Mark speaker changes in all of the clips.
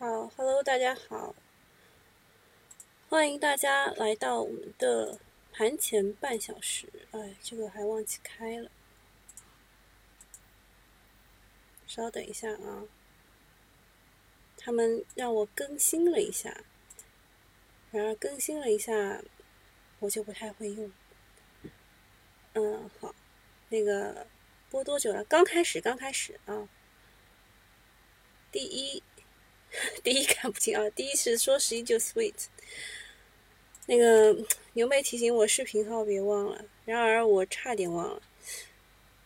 Speaker 1: 好，Hello，大家好，欢迎大家来到我们的盘前半小时。哎，这个还忘记开了，稍等一下啊，他们让我更新了一下，然而更新了一下，我就不太会用。嗯，好，那个播多久了？刚开始，刚开始啊，第一。第一看不清啊，第一是说十一就 sweet，那个牛妹提醒我视频号别忘了，然而我差点忘了。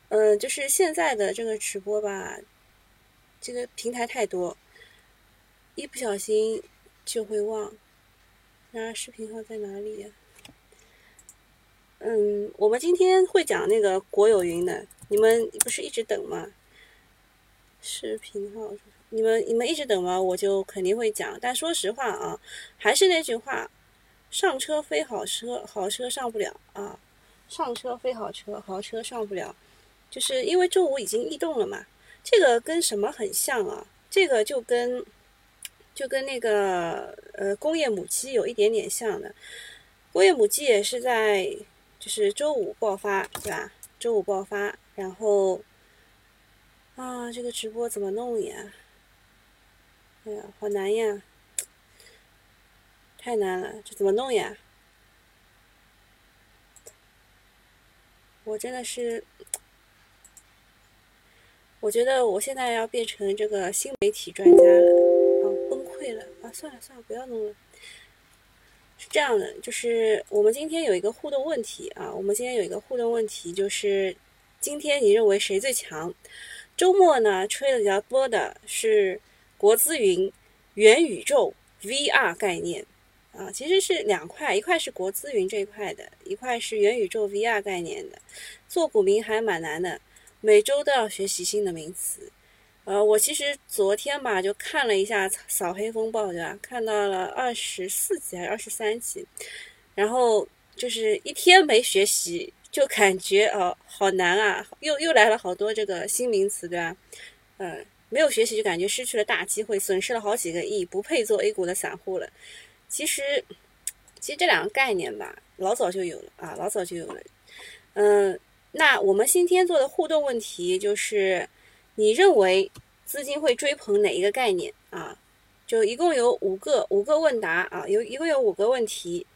Speaker 1: 嗯，就是现在的这个直播吧，这个平台太多，一不小心就会忘。然而视频号在哪里呀？嗯，我们今天会讲那个国有云的，你们不是一直等吗？视频号。你们你们一直等吗？我就肯定会讲。但说实话啊，还是那句话，上车非好车，好车上不了啊。上车非好车，好车上不了，就是因为周五已经异动了嘛。这个跟什么很像啊？这个就跟就跟那个呃工业母机有一点点像的。工业母机也是在就是周五爆发，对吧？周五爆发，然后啊，这个直播怎么弄呀？哎呀，好难呀！太难了，这怎么弄呀？我真的是，我觉得我现在要变成这个新媒体专家了，啊，崩溃了啊！算了算了，不要弄了。是这样的，就是我们今天有一个互动问题啊，我们今天有一个互动问题，就是今天你认为谁最强？周末呢，吹的比较多的是。国资云元宇宙 VR 概念啊，其实是两块，一块是国资云这一块的，一块是元宇宙 VR 概念的。做股民还蛮难的，每周都要学习新的名词。呃，我其实昨天吧就看了一下扫黑风暴，对吧？看到了二十四集还是二十三集，然后就是一天没学习，就感觉哦好难啊，又又来了好多这个新名词，对吧？嗯。没有学习就感觉失去了大机会，损失了好几个亿，不配做 A 股的散户了。其实，其实这两个概念吧，老早就有了啊，老早就有了。嗯，那我们今天做的互动问题就是，你认为资金会追捧哪一个概念啊？就一共有五个五个问答啊，有一共有五个问题，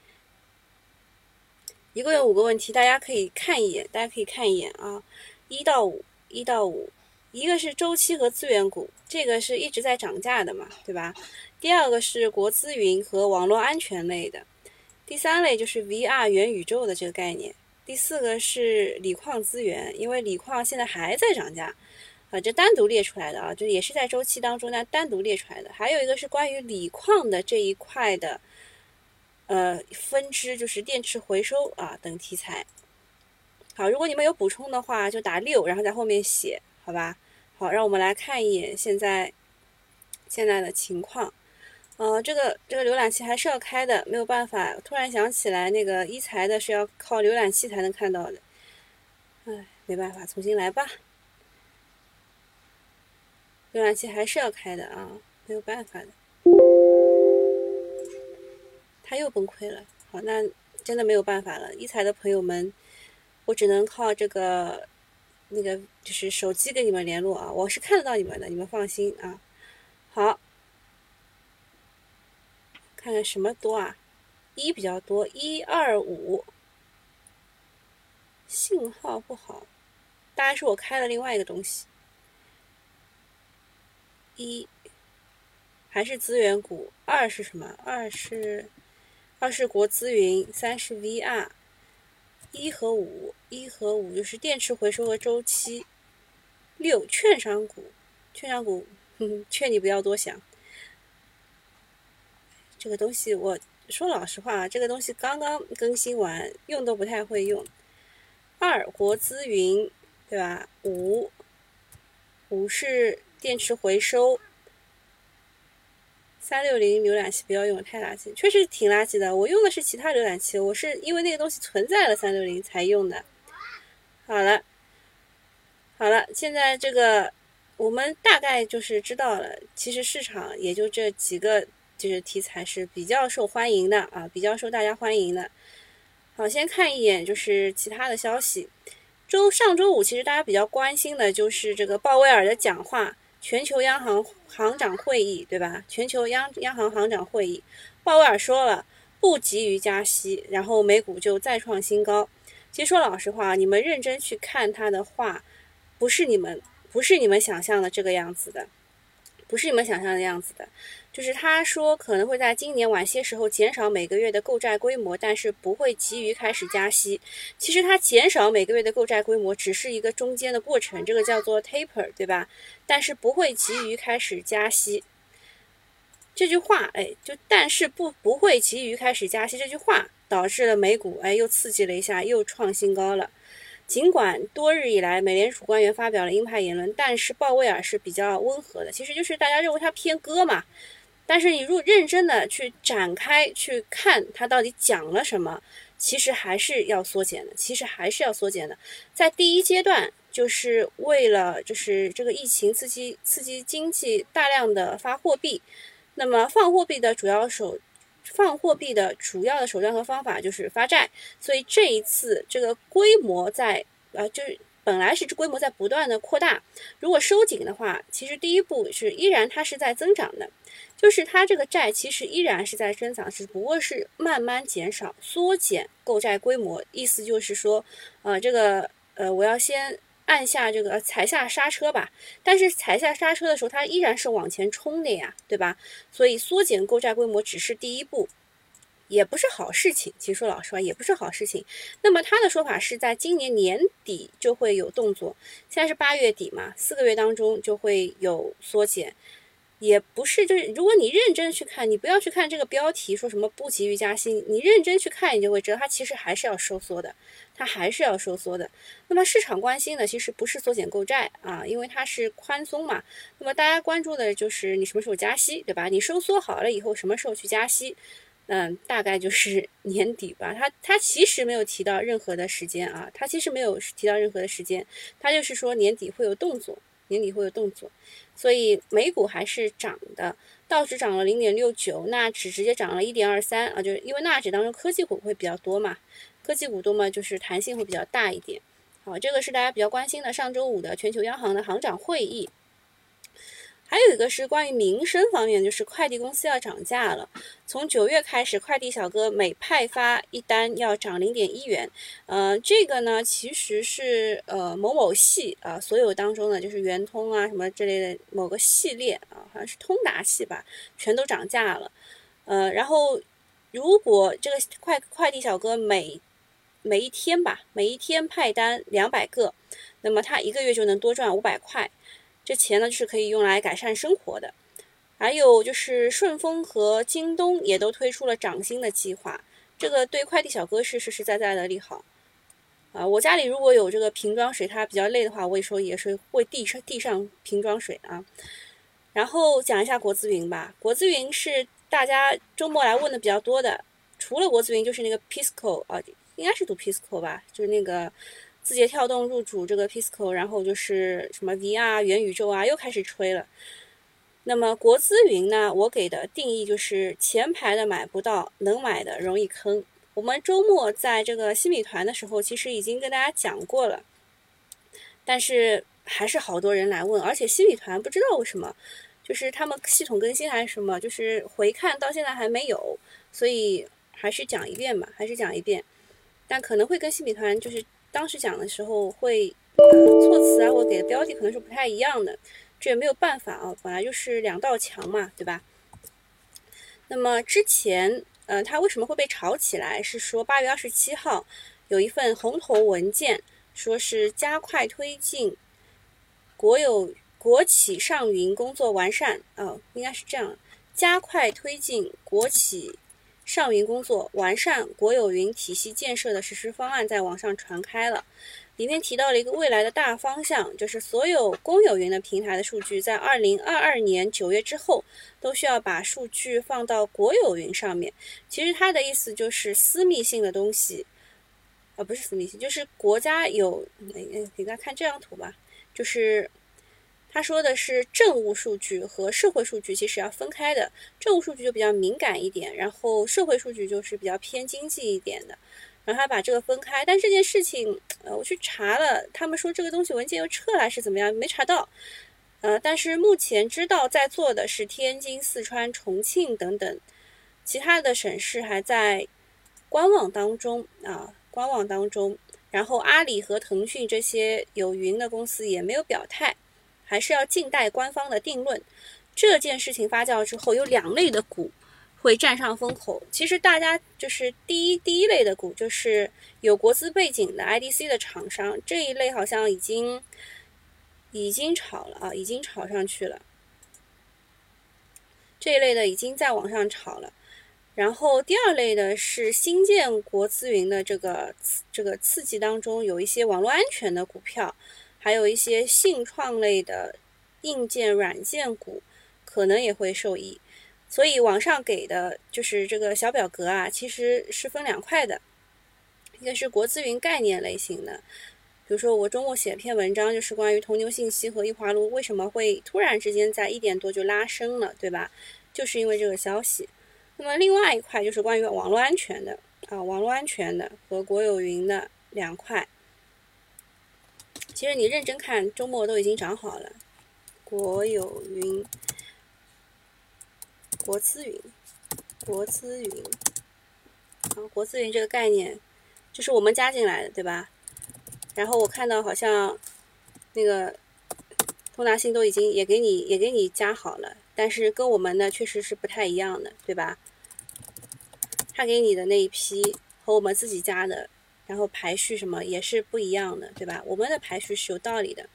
Speaker 1: 一共有五个问题，大家可以看一眼，大家可以看一眼啊，一到五，一到五。一个是周期和资源股，这个是一直在涨价的嘛，对吧？第二个是国资云和网络安全类的，第三类就是 VR 元宇宙的这个概念，第四个是锂矿资源，因为锂矿现在还在涨价，啊，这单独列出来的啊，就也是在周期当中呢单独列出来的。还有一个是关于锂矿的这一块的，呃，分支就是电池回收啊等题材。好，如果你们有补充的话，就打六，然后在后面写，好吧？好，让我们来看一眼现在现在的情况。呃，这个这个浏览器还是要开的，没有办法。突然想起来，那个一财的是要靠浏览器才能看到的。哎，没办法，重新来吧。浏览器还是要开的啊，没有办法的。他又崩溃了。好，那真的没有办法了。一财的朋友们，我只能靠这个。那个就是手机跟你们联络啊，我是看得到你们的，你们放心啊。好，看看什么多啊？一比较多，一二五，信号不好，大概是我开了另外一个东西。一还是资源股，二是什么？二是二是国资云，三是 VR。一和五，一和五就是电池回收和周期。六，券商股，券商股，哼劝你不要多想。这个东西，我说老实话，这个东西刚刚更新完，用都不太会用。二，国资云，对吧？五，五是电池回收。三六零浏览器不要用，太垃圾，确实挺垃圾的。我用的是其他浏览器，我是因为那个东西存在了三六零才用的。好了，好了，现在这个我们大概就是知道了，其实市场也就这几个就是题材是比较受欢迎的啊，比较受大家欢迎的。好，先看一眼就是其他的消息。周上周五其实大家比较关心的就是这个鲍威尔的讲话，全球央行行长会议，对吧？全球央央行行长会议，鲍威尔说了不急于加息，然后美股就再创新高。其实说老实话，你们认真去看他的话，不是你们。不是你们想象的这个样子的，不是你们想象的样子的，就是他说可能会在今年晚些时候减少每个月的购债规模，但是不会急于开始加息。其实它减少每个月的购债规模只是一个中间的过程，这个叫做 taper，对吧？但是不会急于开始加息。这句话，哎，就但是不不会急于开始加息这句话，导致了美股哎又刺激了一下，又创新高了。尽管多日以来，美联储官员发表了鹰派言论，但是鲍威尔是比较温和的。其实就是大家认为他偏鸽嘛。但是你如果认真的去展开去看它到底讲了什么，其实还是要缩减的。其实还是要缩减的。在第一阶段，就是为了就是这个疫情刺激刺激经济，大量的发货币。那么放货币的主要手。放货币的主要的手段和方法就是发债，所以这一次这个规模在呃，就是本来是规模在不断的扩大，如果收紧的话，其实第一步是依然它是在增长的，就是它这个债其实依然是在增长，只不过是慢慢减少、缩减购债规模，意思就是说，呃，这个呃，我要先。按下这个踩下刹车吧，但是踩下刹车的时候，它依然是往前冲的呀，对吧？所以缩减购债规模只是第一步，也不是好事情。其实说老实话，也不是好事情。那么他的说法是在今年年底就会有动作，现在是八月底嘛，四个月当中就会有缩减。也不是，就是如果你认真去看，你不要去看这个标题说什么不急于加息，你认真去看，你就会知道它其实还是要收缩的，它还是要收缩的。那么市场关心的其实不是缩减购债啊，因为它是宽松嘛。那么大家关注的就是你什么时候加息，对吧？你收缩好了以后，什么时候去加息？嗯，大概就是 年底吧。他他其实没有提到任何的时间啊，他其实没有提到任何的时间，他就是说年底会有动作。年底会有动作，所以美股还是涨的，道指涨了零点六九，纳指直接涨了一点二三啊，就是因为纳指当中科技股会比较多嘛，科技股多嘛，就是弹性会比较大一点。好，这个是大家比较关心的上周五的全球央行的行长会议。还有一个是关于民生方面，就是快递公司要涨价了。从九月开始，快递小哥每派发一单要涨零点一元。呃，这个呢，其实是呃某某系啊，所有当中呢，就是圆通啊什么之类的某个系列啊，好像是通达系吧，全都涨价了。呃，然后如果这个快快递小哥每每一天吧，每一天派单两百个，那么他一个月就能多赚五百块。这钱呢，就是可以用来改善生活的。还有就是顺丰和京东也都推出了涨薪的计划，这个对快递小哥是实实在在的利好。啊，我家里如果有这个瓶装水，它比较累的话，我也说也是会递上递上瓶装水啊。然后讲一下国资云吧，国资云是大家周末来问的比较多的，除了国资云就是那个 Pisco 啊，应该是读 Pisco 吧，就是那个。字节跳动入主这个 Pisco，然后就是什么 VR 元宇宙啊，又开始吹了。那么国资云呢？我给的定义就是前排的买不到，能买的容易坑。我们周末在这个新米团的时候，其实已经跟大家讲过了，但是还是好多人来问，而且新米团不知道为什么，就是他们系统更新还是什么，就是回看到现在还没有，所以还是讲一遍吧，还是讲一遍。但可能会跟新米团就是。当时讲的时候会，呃，措辞啊，或给的标题可能是不太一样的，这也没有办法啊，本来就是两道墙嘛，对吧？那么之前，呃，它为什么会被炒起来？是说八月二十七号有一份红头文件，说是加快推进国有国企上云工作完善，哦，应该是这样，加快推进国企。上云工作完善国有云体系建设的实施方案在网上传开了，里面提到了一个未来的大方向，就是所有公有云的平台的数据在二零二二年九月之后都需要把数据放到国有云上面。其实它的意思就是私密性的东西，啊，不是私密性，就是国家有，给大家看这张图吧，就是。他说的是政务数据和社会数据其实要分开的，政务数据就比较敏感一点，然后社会数据就是比较偏经济一点的，然后他把这个分开。但这件事情，呃，我去查了，他们说这个东西文件又撤了，是怎么样？没查到。呃，但是目前知道在做的是天津、四川、重庆等等，其他的省市还在观望当中啊，观望当中。然后阿里和腾讯这些有云的公司也没有表态，还是要静待官方的定论。这件事情发酵之后，有两类的股会占上风口。其实大家就是第一第一类的股，就是有国资背景的 IDC 的厂商，这一类好像已经已经炒了啊，已经炒上去了。这一类的已经在往上炒了。然后第二类的是新建国资云的这个这个刺激当中，有一些网络安全的股票，还有一些信创类的硬件软件股，可能也会受益。所以网上给的就是这个小表格啊，其实是分两块的，一个是国资云概念类型的，比如说我周末写篇文章，就是关于铜牛信息和易华路为什么会突然之间在一点多就拉升了，对吧？就是因为这个消息。那么另外一块就是关于网络安全的啊，网络安全的和国有云的两块。其实你认真看，周末都已经涨好了。国有云、国资云、国资云啊，国资云这个概念就是我们加进来的，对吧？然后我看到好像那个通达信都已经也给你也给你加好了。但是跟我们的确实是不太一样的，对吧？他给你的那一批和我们自己加的，然后排序什么也是不一样的，对吧？我们的排序是有道理的。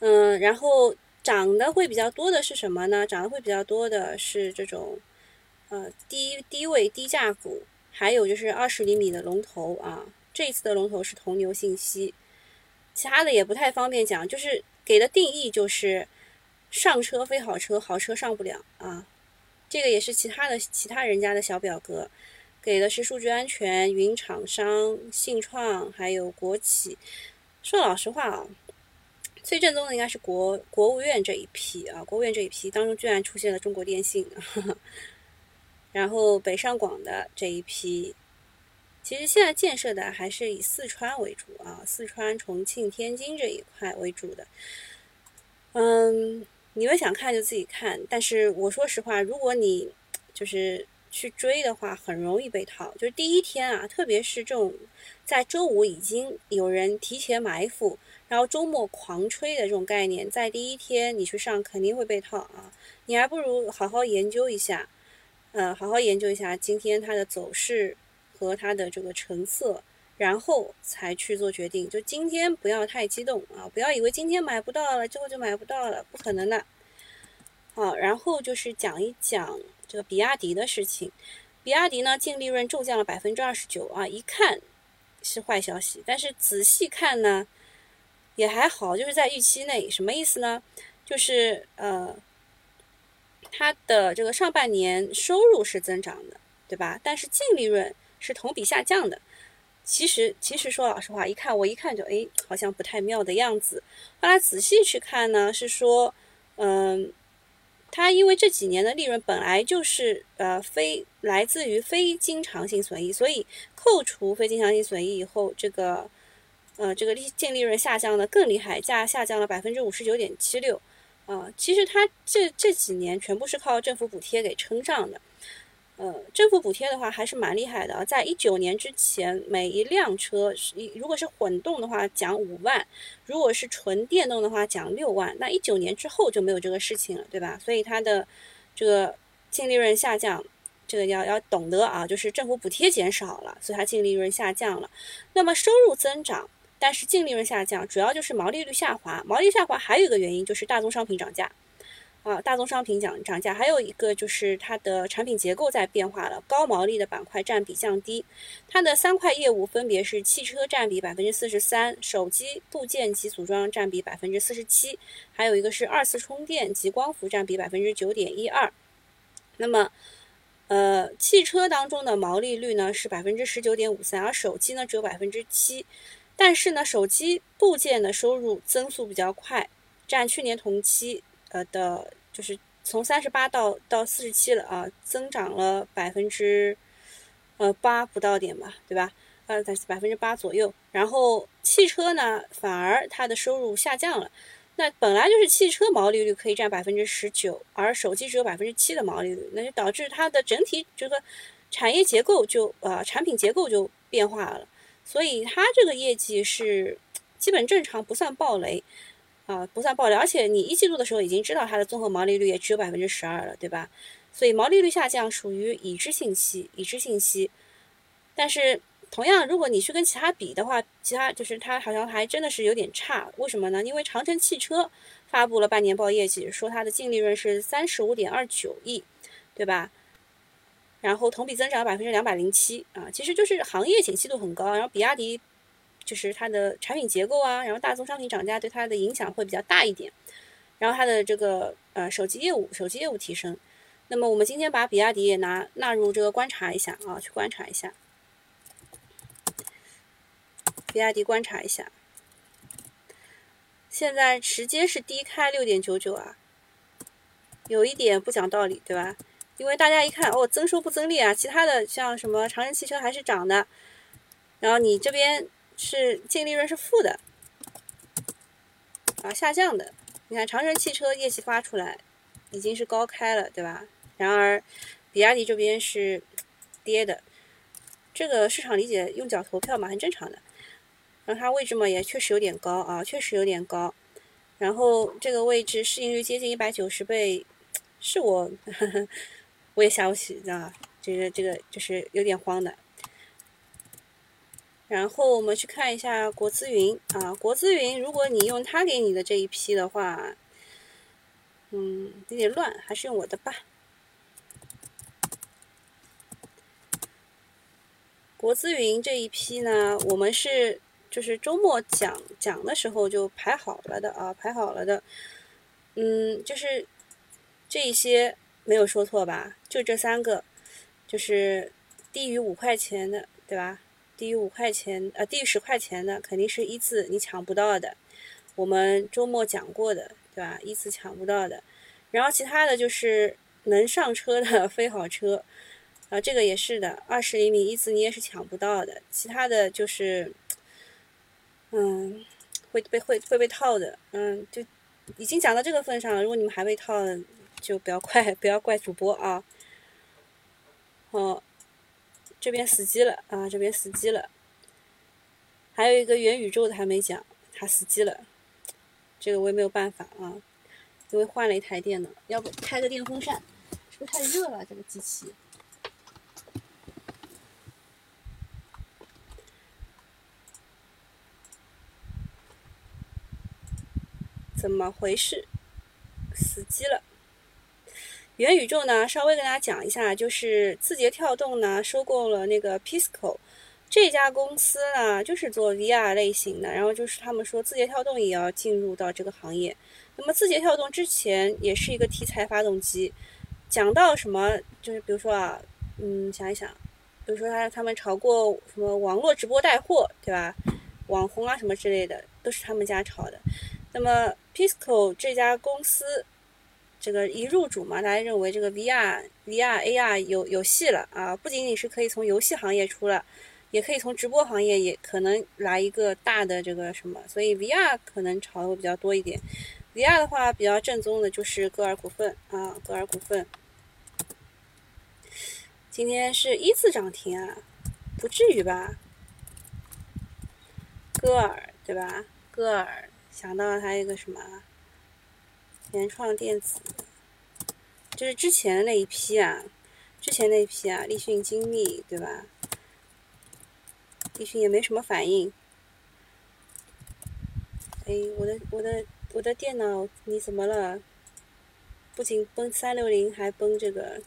Speaker 1: 嗯，然后涨的会比较多的是什么呢？涨的会比较多的是这种呃低低位低价股，还有就是二十厘米的龙头啊。这一次的龙头是铜牛信息，其他的也不太方便讲，就是给的定义就是。上车非好车，好车上不了啊！这个也是其他的其他人家的小表格，给的是数据安全、云厂商、信创还有国企。说老实话啊，最正宗的应该是国国务院这一批啊，国务院这一批当中居然出现了中国电信，然后北上广的这一批，其实现在建设的还是以四川为主啊，四川、重庆、天津这一块为主的，嗯。你们想看就自己看，但是我说实话，如果你就是去追的话，很容易被套。就是第一天啊，特别是这种在周五已经有人提前埋伏，然后周末狂吹的这种概念，在第一天你去上肯定会被套啊！你还不如好好研究一下，呃，好好研究一下今天它的走势和它的这个成色。然后才去做决定，就今天不要太激动啊！不要以为今天买不到了，之后就买不到了，不可能的。好，然后就是讲一讲这个比亚迪的事情。比亚迪呢，净利润骤降了百分之二十九啊，一看是坏消息，但是仔细看呢，也还好，就是在预期内。什么意思呢？就是呃，它的这个上半年收入是增长的，对吧？但是净利润是同比下降的。其实，其实说老实话，一看我一看就哎，好像不太妙的样子。后来仔细去看呢，是说，嗯，它因为这几年的利润本来就是呃非来自于非经常性损益，所以扣除非经常性损益以后，这个呃这个利净利润下降的更厉害，价下降了百分之五十九点七六。啊，其实它这这几年全部是靠政府补贴给撑上的。呃，政府补贴的话还是蛮厉害的啊，在一九年之前，每一辆车是如果是混动的话奖五万，如果是纯电动的话奖六万。那一九年之后就没有这个事情了，对吧？所以它的这个净利润下降，这个要要懂得啊，就是政府补贴减少了，所以它净利润下降了。那么收入增长，但是净利润下降，主要就是毛利率下滑。毛利率下滑还有一个原因就是大宗商品涨价。啊，大宗商品涨涨价，还有一个就是它的产品结构在变化了，高毛利的板块占比降低。它的三块业务分别是汽车占比百分之四十三，手机部件及组装占比百分之四十七，还有一个是二次充电及光伏占比百分之九点一二。那么，呃，汽车当中的毛利率呢是百分之十九点五三，而手机呢只有百分之七。但是呢，手机部件的收入增速比较快。占去年同期呃的，就是从三十八到到四十七了啊，增长了百分之呃八不到点吧，对吧？呃，在百分之八左右。然后汽车呢，反而它的收入下降了。那本来就是汽车毛利率可以占百分之十九，而手机只有百分之七的毛利率，那就导致它的整体这个产业结构就呃产品结构就变化了。所以它这个业绩是基本正常，不算暴雷，啊，不算暴雷。而且你一季度的时候已经知道它的综合毛利率也只有百分之十二了，对吧？所以毛利率下降属于已知信息，已知信息。但是同样，如果你去跟其他比的话，其他就是它好像还真的是有点差。为什么呢？因为长城汽车发布了半年报业绩，说它的净利润是三十五点二九亿，对吧？然后同比增长百分之两百零七啊，其实就是行业景气度很高。然后比亚迪就是它的产品结构啊，然后大宗商品涨价对它的影响会比较大一点。然后它的这个呃手机业务，手机业务提升。那么我们今天把比亚迪也拿纳入这个观察一下啊，去观察一下。比亚迪观察一下，现在直接是低开六点九九啊，有一点不讲道理，对吧？因为大家一看，哦，增收不增利啊，其他的像什么长城汽车还是涨的，然后你这边是净利润是负的，啊，下降的。你看长城汽车业绩发出来已经是高开了，对吧？然而比亚迪这边是跌的，这个市场理解用脚投票嘛，很正常的。然后它位置嘛也确实有点高啊，确实有点高。然后这个位置市盈率接近一百九十倍，是我。呵 呵我也下不起，知道吧？这个这个就是有点慌的。然后我们去看一下国资云啊，国资云，如果你用他给你的这一批的话，嗯，有点乱，还是用我的吧。国资云这一批呢，我们是就是周末讲讲的时候就排好了的啊，排好了的。嗯，就是这一些。没有说错吧？就这三个，就是低于五块钱的，对吧？低于五块钱，呃，低于十块钱的，肯定是一次你抢不到的。我们周末讲过的，对吧？一次抢不到的。然后其他的就是能上车的 飞好车，啊，这个也是的，二十厘米一次你也是抢不到的。其他的就是，嗯，会被会会被套的，嗯，就已经讲到这个份上了。如果你们还被套。就不要怪 不要怪主播啊！哦，这边死机了啊，这边死机了。还有一个元宇宙的还没讲，它死机了，这个我也没有办法啊，因为换了一台电脑，要不开个电风扇，是不是太热了？这个机器怎么回事？死机了。元宇宙呢，稍微跟大家讲一下，就是字节跳动呢收购了那个 Pisco 这家公司呢，就是做 VR 类型的。然后就是他们说字节跳动也要进入到这个行业。那么字节跳动之前也是一个题材发动机，讲到什么就是比如说啊，嗯，想一想，比如说他他们炒过什么网络直播带货，对吧？网红啊什么之类的都是他们家炒的。那么 Pisco 这家公司。这个一入主嘛，大家认为这个 VR、VR、AR 有有戏了啊！不仅仅是可以从游戏行业出了，也可以从直播行业也可能来一个大的这个什么，所以 VR 可能炒的会比较多一点。VR 的话比较正宗的就是歌尔股份啊，歌尔股份今天是一字涨停啊，不至于吧？歌尔对吧？歌尔想到了它一个什么？联创电子，就是之前的那一批啊，之前那一批啊，立讯精密对吧？立讯也没什么反应。哎，我的我的我的电脑你怎么了？不仅崩三六零，还崩这个。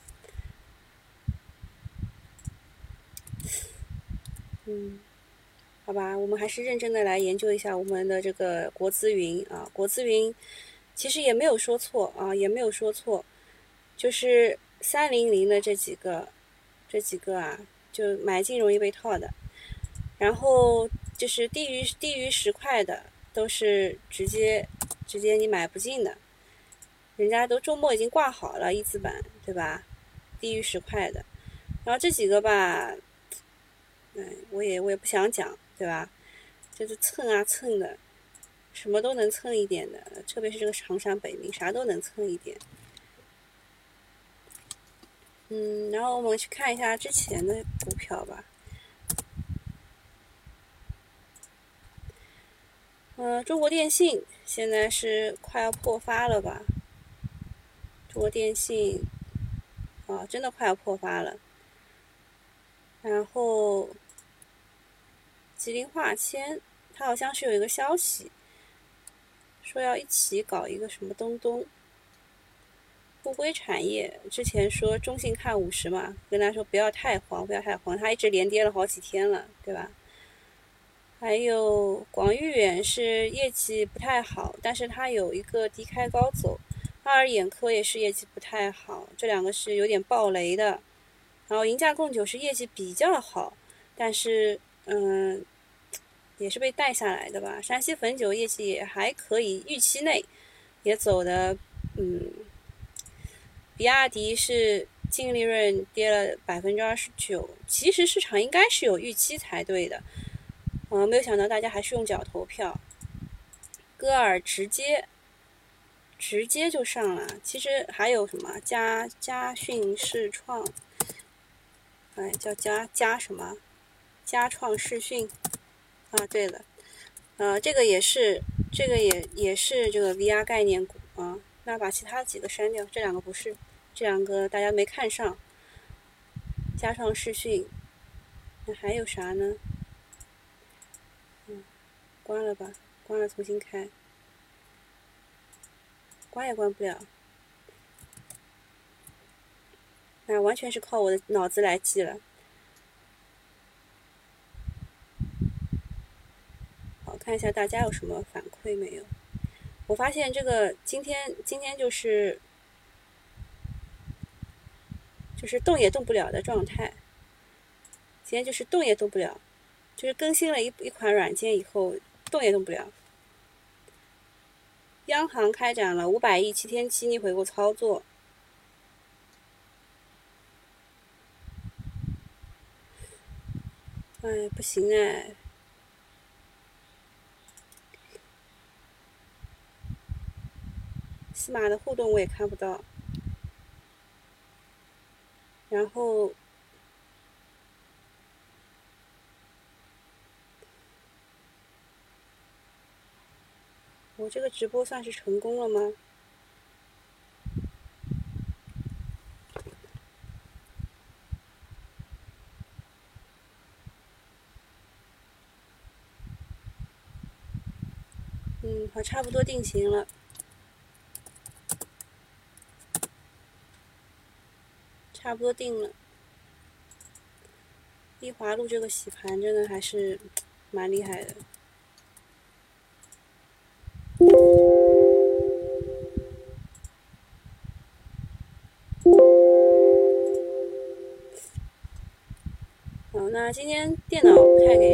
Speaker 1: 嗯，好吧，我们还是认真的来研究一下我们的这个国资云啊，国资云。其实也没有说错啊，也没有说错，就是三零零的这几个，这几个啊，就买进容易被套的，然后就是低于低于十块的，都是直接直接你买不进的，人家都周末已经挂好了一字板，对吧？低于十块的，然后这几个吧，嗯，我也我也不想讲，对吧？就是蹭啊蹭的，什么都能蹭一点的，特别是这个长山北明，啥都能蹭一点。嗯，然后我们去看一下之前的股票吧。嗯，中国电信现在是快要破发了吧？中国电信，啊，真的快要破发了。然后，吉林化纤，它好像是有一个消息，说要一起搞一个什么东东。不归产业之前说中信看五十嘛，跟他说不要太慌，不要太慌，它一直连跌了好几天了，对吧？还有广誉远是业绩不太好，但是它有一个低开高走。爱尔眼科也是业绩不太好，这两个是有点暴雷的。然后银价贡酒是业绩比较好，但是嗯，也是被带下来的吧。山西汾酒业绩也还可以，预期内也走的嗯。比亚迪是净利润跌了百分之二十九，其实市场应该是有预期才对的。嗯，没有想到大家还是用脚投票。歌尔直接直接就上了。其实还有什么嘉嘉讯视创，哎，叫嘉嘉什么？嘉创视讯。啊，对了，呃，这个也是，这个也也是这个 VR 概念股啊。那把其他几个删掉，这两个不是，这两个大家没看上。加上视讯，那还有啥呢？嗯关了吧，关了重新开，关也关不了，那完全是靠我的脑子来记了。看一下大家有什么反馈没有？我发现这个今天今天就是就是动也动不了的状态，今天就是动也动不了，就是更新了一一款软件以后。动也动不了。央行开展了五百亿七天期逆回购操作。哎，不行哎！西马的互动我也看不到。然后。我这个直播算是成功了吗？嗯，好，差不多定型了，差不多定了。丽华路这个洗盘真的还是蛮厉害的。好，那今天电脑开给。